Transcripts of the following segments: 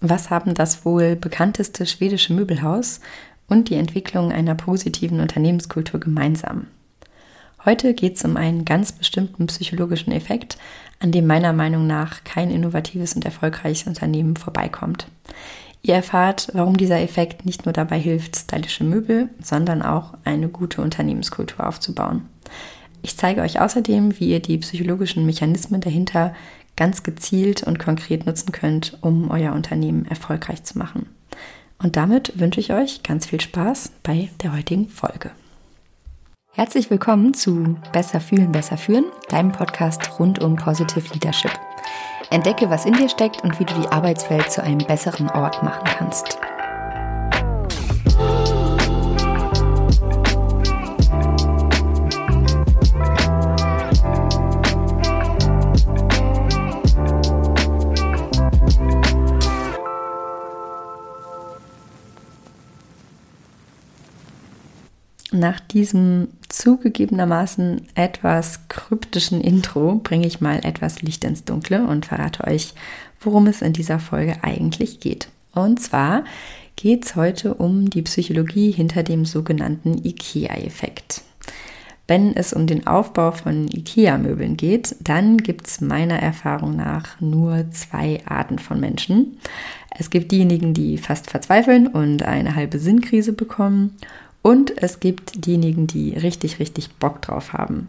Was haben das wohl bekannteste schwedische Möbelhaus und die Entwicklung einer positiven Unternehmenskultur gemeinsam? Heute geht es um einen ganz bestimmten psychologischen Effekt, an dem meiner Meinung nach kein innovatives und erfolgreiches Unternehmen vorbeikommt. Ihr erfahrt, warum dieser Effekt nicht nur dabei hilft, stylische Möbel, sondern auch eine gute Unternehmenskultur aufzubauen. Ich zeige euch außerdem, wie ihr die psychologischen Mechanismen dahinter ganz gezielt und konkret nutzen könnt, um euer Unternehmen erfolgreich zu machen. Und damit wünsche ich euch ganz viel Spaß bei der heutigen Folge. Herzlich willkommen zu Besser fühlen, besser führen, deinem Podcast rund um Positive Leadership. Entdecke, was in dir steckt und wie du die Arbeitswelt zu einem besseren Ort machen kannst. Nach diesem zugegebenermaßen etwas kryptischen Intro bringe ich mal etwas Licht ins Dunkle und verrate euch, worum es in dieser Folge eigentlich geht. Und zwar geht es heute um die Psychologie hinter dem sogenannten IKEA-Effekt. Wenn es um den Aufbau von IKEA-Möbeln geht, dann gibt es meiner Erfahrung nach nur zwei Arten von Menschen. Es gibt diejenigen, die fast verzweifeln und eine halbe Sinnkrise bekommen und es gibt diejenigen, die richtig, richtig Bock drauf haben.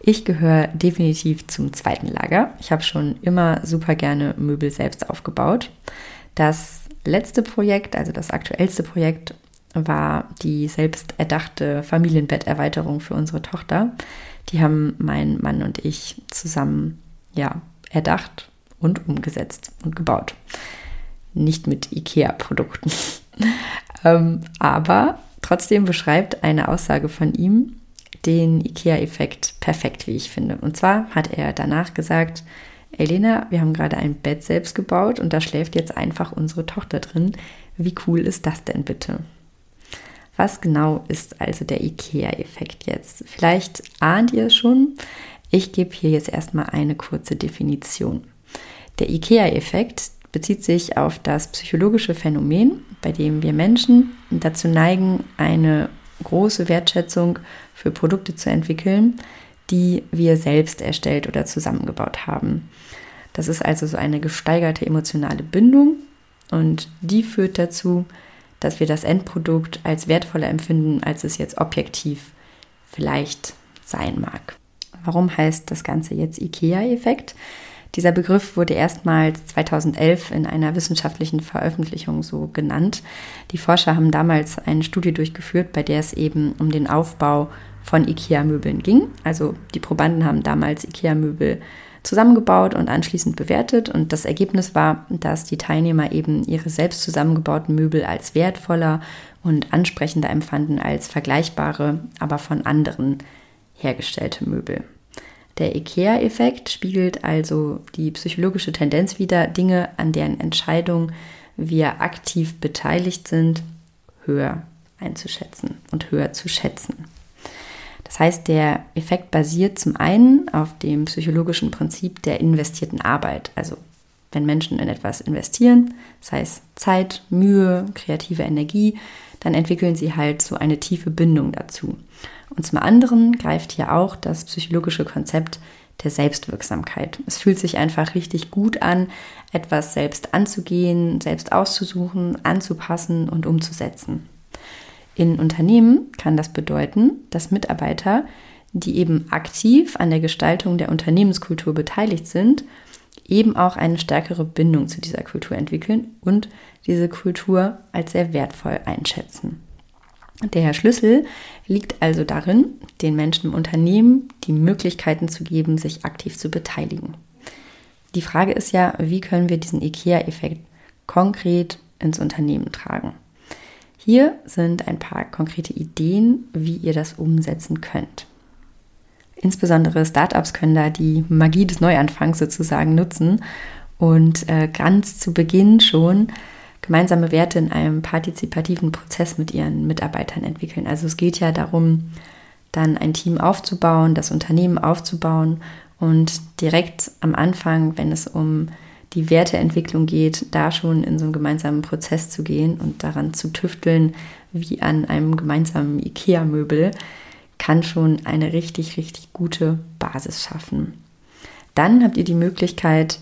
Ich gehöre definitiv zum zweiten Lager. Ich habe schon immer super gerne Möbel selbst aufgebaut. Das letzte Projekt, also das aktuellste Projekt, war die selbst erdachte Familienbetterweiterung für unsere Tochter. Die haben mein Mann und ich zusammen ja, erdacht und umgesetzt und gebaut. Nicht mit IKEA-Produkten. ähm, aber Trotzdem beschreibt eine Aussage von ihm den IKEA-Effekt perfekt, wie ich finde. Und zwar hat er danach gesagt, Elena, wir haben gerade ein Bett selbst gebaut und da schläft jetzt einfach unsere Tochter drin. Wie cool ist das denn bitte? Was genau ist also der IKEA-Effekt jetzt? Vielleicht ahnt ihr es schon. Ich gebe hier jetzt erstmal eine kurze Definition. Der IKEA-Effekt bezieht sich auf das psychologische Phänomen, bei dem wir Menschen dazu neigen, eine große Wertschätzung für Produkte zu entwickeln, die wir selbst erstellt oder zusammengebaut haben. Das ist also so eine gesteigerte emotionale Bindung und die führt dazu, dass wir das Endprodukt als wertvoller empfinden, als es jetzt objektiv vielleicht sein mag. Warum heißt das Ganze jetzt IKEA-Effekt? Dieser Begriff wurde erstmals 2011 in einer wissenschaftlichen Veröffentlichung so genannt. Die Forscher haben damals eine Studie durchgeführt, bei der es eben um den Aufbau von IKEA-Möbeln ging. Also die Probanden haben damals IKEA-Möbel zusammengebaut und anschließend bewertet. Und das Ergebnis war, dass die Teilnehmer eben ihre selbst zusammengebauten Möbel als wertvoller und ansprechender empfanden als vergleichbare, aber von anderen hergestellte Möbel. Der IKEA-Effekt spiegelt also die psychologische Tendenz wider, Dinge, an deren Entscheidung wir aktiv beteiligt sind, höher einzuschätzen und höher zu schätzen. Das heißt, der Effekt basiert zum einen auf dem psychologischen Prinzip der investierten Arbeit. Also wenn Menschen in etwas investieren, sei es Zeit, Mühe, kreative Energie, dann entwickeln sie halt so eine tiefe Bindung dazu. Und zum anderen greift hier auch das psychologische Konzept der Selbstwirksamkeit. Es fühlt sich einfach richtig gut an, etwas selbst anzugehen, selbst auszusuchen, anzupassen und umzusetzen. In Unternehmen kann das bedeuten, dass Mitarbeiter, die eben aktiv an der Gestaltung der Unternehmenskultur beteiligt sind, eben auch eine stärkere Bindung zu dieser Kultur entwickeln und diese Kultur als sehr wertvoll einschätzen. Der Schlüssel liegt also darin, den Menschen im Unternehmen die Möglichkeiten zu geben, sich aktiv zu beteiligen. Die Frage ist ja, wie können wir diesen IKEA-Effekt konkret ins Unternehmen tragen? Hier sind ein paar konkrete Ideen, wie ihr das umsetzen könnt. Insbesondere Startups können da die Magie des Neuanfangs sozusagen nutzen und äh, ganz zu Beginn schon gemeinsame Werte in einem partizipativen Prozess mit ihren Mitarbeitern entwickeln. Also es geht ja darum, dann ein Team aufzubauen, das Unternehmen aufzubauen und direkt am Anfang, wenn es um die Werteentwicklung geht, da schon in so einen gemeinsamen Prozess zu gehen und daran zu tüfteln, wie an einem gemeinsamen IKEA-Möbel, kann schon eine richtig, richtig gute Basis schaffen. Dann habt ihr die Möglichkeit,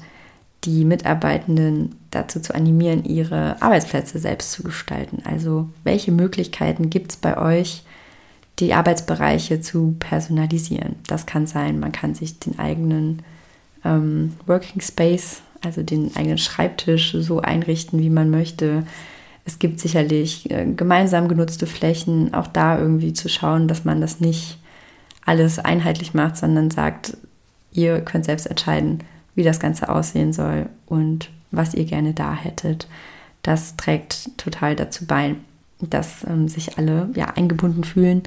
die Mitarbeitenden dazu zu animieren, ihre Arbeitsplätze selbst zu gestalten. Also welche Möglichkeiten gibt es bei euch, die Arbeitsbereiche zu personalisieren? Das kann sein, man kann sich den eigenen ähm, Working Space, also den eigenen Schreibtisch so einrichten, wie man möchte. Es gibt sicherlich äh, gemeinsam genutzte Flächen, auch da irgendwie zu schauen, dass man das nicht alles einheitlich macht, sondern sagt, ihr könnt selbst entscheiden, wie das Ganze aussehen soll und was ihr gerne da hättet. Das trägt total dazu bei, dass ähm, sich alle ja, eingebunden fühlen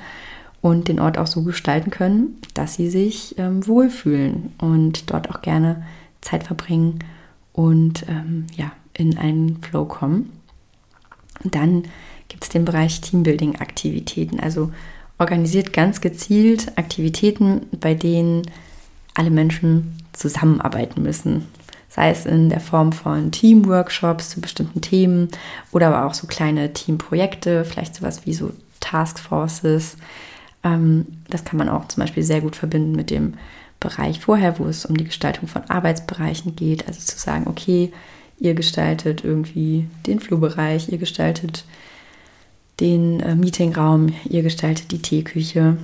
und den Ort auch so gestalten können, dass sie sich ähm, wohlfühlen und dort auch gerne Zeit verbringen und ähm, ja, in einen Flow kommen. Dann gibt es den Bereich Teambuilding-Aktivitäten. Also organisiert ganz gezielt Aktivitäten, bei denen alle Menschen zusammenarbeiten müssen. Sei es in der Form von Teamworkshops zu bestimmten Themen oder aber auch so kleine Teamprojekte, vielleicht sowas wie so Taskforces. Ähm, das kann man auch zum Beispiel sehr gut verbinden mit dem Bereich vorher, wo es um die Gestaltung von Arbeitsbereichen geht. Also zu sagen, okay, ihr gestaltet irgendwie den Flurbereich, ihr gestaltet den äh, Meetingraum, ihr gestaltet die Teeküche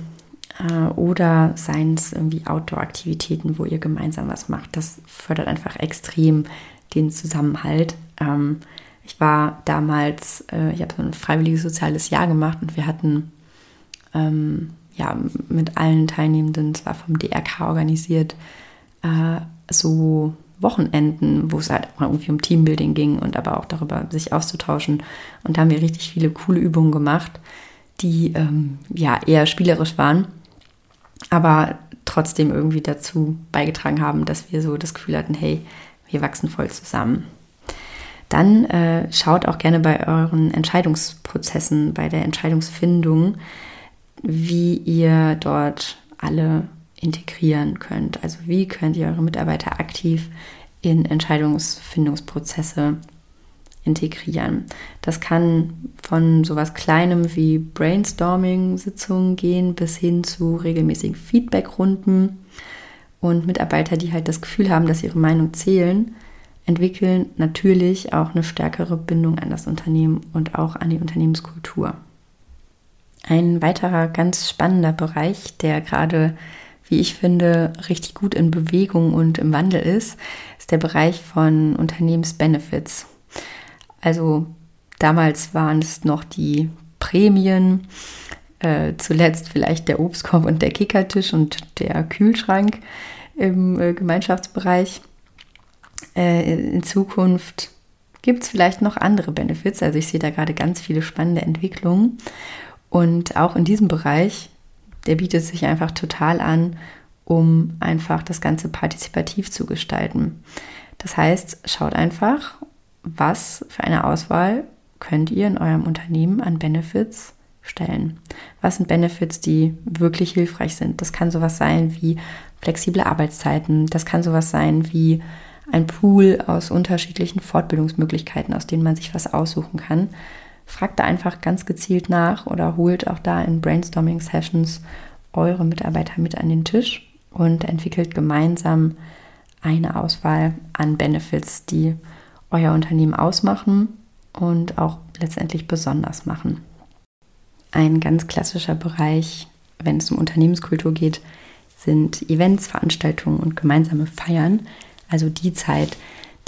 oder seien es irgendwie Outdoor-Aktivitäten, wo ihr gemeinsam was macht. Das fördert einfach extrem den Zusammenhalt. Ähm, ich war damals, äh, ich habe so ein freiwilliges soziales Jahr gemacht und wir hatten ähm, ja mit allen Teilnehmenden, es war vom DRK organisiert, äh, so Wochenenden, wo es halt auch irgendwie um Teambuilding ging und aber auch darüber, sich auszutauschen. Und da haben wir richtig viele coole Übungen gemacht, die ähm, ja eher spielerisch waren aber trotzdem irgendwie dazu beigetragen haben, dass wir so das Gefühl hatten, hey, wir wachsen voll zusammen. Dann äh, schaut auch gerne bei euren Entscheidungsprozessen, bei der Entscheidungsfindung, wie ihr dort alle integrieren könnt. Also wie könnt ihr eure Mitarbeiter aktiv in Entscheidungsfindungsprozesse integrieren. Das kann von sowas Kleinem wie Brainstorming-Sitzungen gehen bis hin zu regelmäßigen Feedback-Runden. Und Mitarbeiter, die halt das Gefühl haben, dass ihre Meinung zählen, entwickeln natürlich auch eine stärkere Bindung an das Unternehmen und auch an die Unternehmenskultur. Ein weiterer ganz spannender Bereich, der gerade, wie ich finde, richtig gut in Bewegung und im Wandel ist, ist der Bereich von Unternehmensbenefits. Also damals waren es noch die Prämien, äh, zuletzt vielleicht der Obstkorb und der Kickertisch und der Kühlschrank im äh, Gemeinschaftsbereich. Äh, in Zukunft gibt es vielleicht noch andere Benefits. Also ich sehe da gerade ganz viele spannende Entwicklungen. Und auch in diesem Bereich, der bietet sich einfach total an, um einfach das Ganze partizipativ zu gestalten. Das heißt, schaut einfach, was für eine Auswahl könnt ihr in eurem Unternehmen an Benefits stellen? Was sind Benefits, die wirklich hilfreich sind? Das kann sowas sein wie flexible Arbeitszeiten, das kann sowas sein wie ein Pool aus unterschiedlichen Fortbildungsmöglichkeiten, aus denen man sich was aussuchen kann. Fragt da einfach ganz gezielt nach oder holt auch da in Brainstorming-Sessions eure Mitarbeiter mit an den Tisch und entwickelt gemeinsam eine Auswahl an Benefits, die euer Unternehmen ausmachen und auch letztendlich besonders machen. Ein ganz klassischer Bereich, wenn es um Unternehmenskultur geht, sind Events, Veranstaltungen und gemeinsame Feiern, also die Zeit,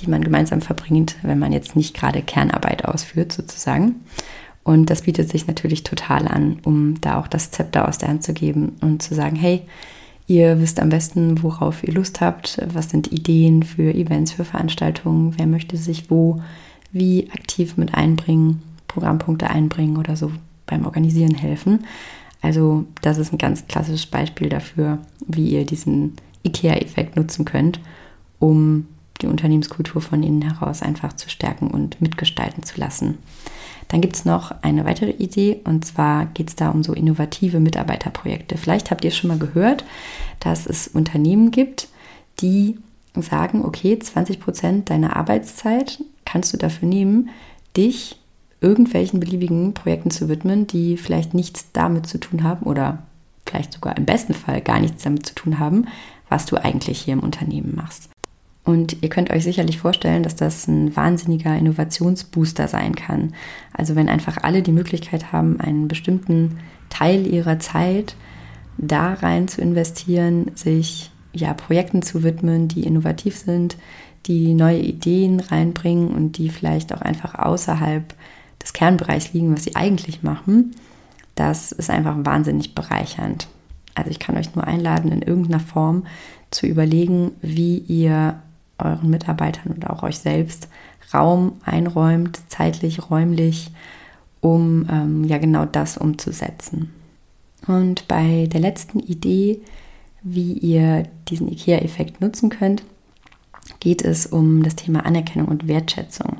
die man gemeinsam verbringt, wenn man jetzt nicht gerade Kernarbeit ausführt, sozusagen. Und das bietet sich natürlich total an, um da auch das Zepter aus der Hand zu geben und zu sagen, hey, Ihr wisst am besten, worauf ihr Lust habt, was sind Ideen für Events, für Veranstaltungen, wer möchte sich wo, wie aktiv mit einbringen, Programmpunkte einbringen oder so beim Organisieren helfen. Also das ist ein ganz klassisches Beispiel dafür, wie ihr diesen IKEA-Effekt nutzen könnt, um die Unternehmenskultur von innen heraus einfach zu stärken und mitgestalten zu lassen. Dann gibt es noch eine weitere Idee und zwar geht es da um so innovative Mitarbeiterprojekte. Vielleicht habt ihr schon mal gehört, dass es Unternehmen gibt, die sagen, okay, 20 Prozent deiner Arbeitszeit kannst du dafür nehmen, dich irgendwelchen beliebigen Projekten zu widmen, die vielleicht nichts damit zu tun haben oder vielleicht sogar im besten Fall gar nichts damit zu tun haben, was du eigentlich hier im Unternehmen machst. Und ihr könnt euch sicherlich vorstellen, dass das ein wahnsinniger Innovationsbooster sein kann. Also wenn einfach alle die Möglichkeit haben, einen bestimmten Teil ihrer Zeit da rein zu investieren, sich ja Projekten zu widmen, die innovativ sind, die neue Ideen reinbringen und die vielleicht auch einfach außerhalb des Kernbereichs liegen, was sie eigentlich machen, das ist einfach wahnsinnig bereichernd. Also ich kann euch nur einladen, in irgendeiner Form zu überlegen, wie ihr euren Mitarbeitern und auch euch selbst Raum einräumt, zeitlich, räumlich, um ähm, ja genau das umzusetzen. Und bei der letzten Idee, wie ihr diesen IKEA-Effekt nutzen könnt, geht es um das Thema Anerkennung und Wertschätzung.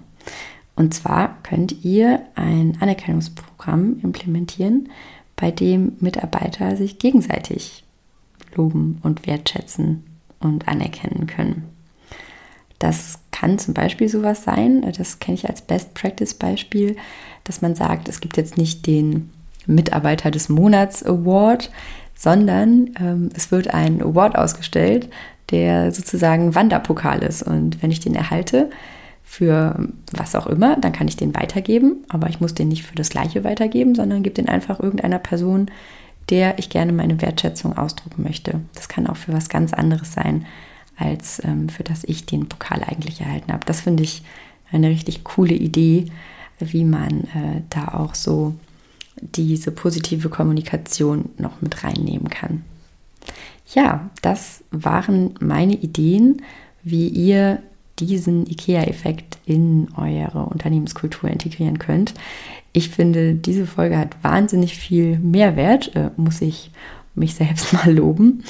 Und zwar könnt ihr ein Anerkennungsprogramm implementieren, bei dem Mitarbeiter sich gegenseitig loben und wertschätzen und anerkennen können. Das kann zum Beispiel sowas sein, das kenne ich als Best Practice Beispiel, dass man sagt, es gibt jetzt nicht den Mitarbeiter des Monats Award, sondern ähm, es wird ein Award ausgestellt, der sozusagen Wanderpokal ist. Und wenn ich den erhalte, für was auch immer, dann kann ich den weitergeben, aber ich muss den nicht für das gleiche weitergeben, sondern gebe den einfach irgendeiner Person, der ich gerne meine Wertschätzung ausdrucken möchte. Das kann auch für was ganz anderes sein, als ähm, für das ich den Pokal eigentlich erhalten habe. Das finde ich eine richtig coole Idee, wie man äh, da auch so diese positive Kommunikation noch mit reinnehmen kann. Ja, das waren meine Ideen, wie ihr diesen IKEA-Effekt in eure Unternehmenskultur integrieren könnt. Ich finde, diese Folge hat wahnsinnig viel Mehrwert, äh, muss ich mich selbst mal loben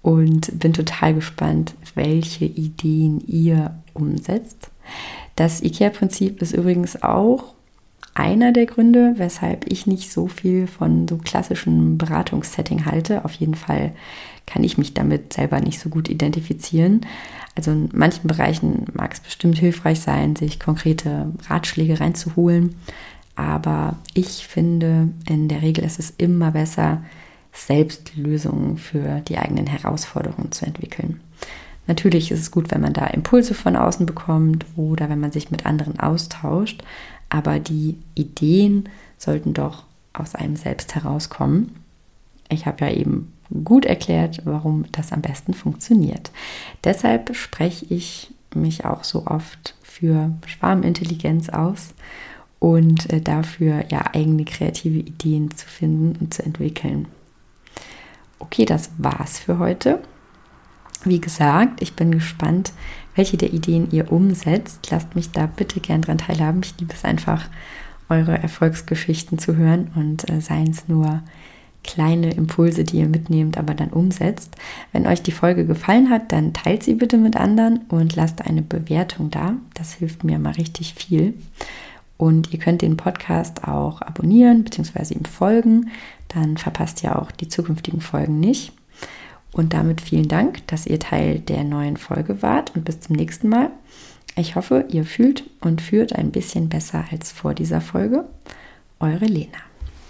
und bin total gespannt, welche Ideen ihr umsetzt. Das IKEA-Prinzip ist übrigens auch einer der Gründe, weshalb ich nicht so viel von so klassischen Beratungssetting halte. Auf jeden Fall kann ich mich damit selber nicht so gut identifizieren. Also in manchen Bereichen mag es bestimmt hilfreich sein, sich konkrete Ratschläge reinzuholen. Aber ich finde, in der Regel ist es immer besser, selbst Lösungen für die eigenen Herausforderungen zu entwickeln. Natürlich ist es gut, wenn man da Impulse von außen bekommt oder wenn man sich mit anderen austauscht, aber die Ideen sollten doch aus einem selbst herauskommen. Ich habe ja eben gut erklärt, warum das am besten funktioniert. Deshalb spreche ich mich auch so oft für Schwarmintelligenz aus und äh, dafür ja eigene kreative Ideen zu finden und zu entwickeln. Okay, das war's für heute. Wie gesagt, ich bin gespannt, welche der Ideen ihr umsetzt. Lasst mich da bitte gern dran teilhaben. Ich liebe es einfach, eure Erfolgsgeschichten zu hören und äh, seien es nur kleine Impulse, die ihr mitnehmt, aber dann umsetzt. Wenn euch die Folge gefallen hat, dann teilt sie bitte mit anderen und lasst eine Bewertung da. Das hilft mir mal richtig viel. Und ihr könnt den Podcast auch abonnieren bzw. ihm folgen. Dann verpasst ihr auch die zukünftigen Folgen nicht. Und damit vielen Dank, dass ihr Teil der neuen Folge wart und bis zum nächsten Mal. Ich hoffe, ihr fühlt und führt ein bisschen besser als vor dieser Folge. Eure Lena.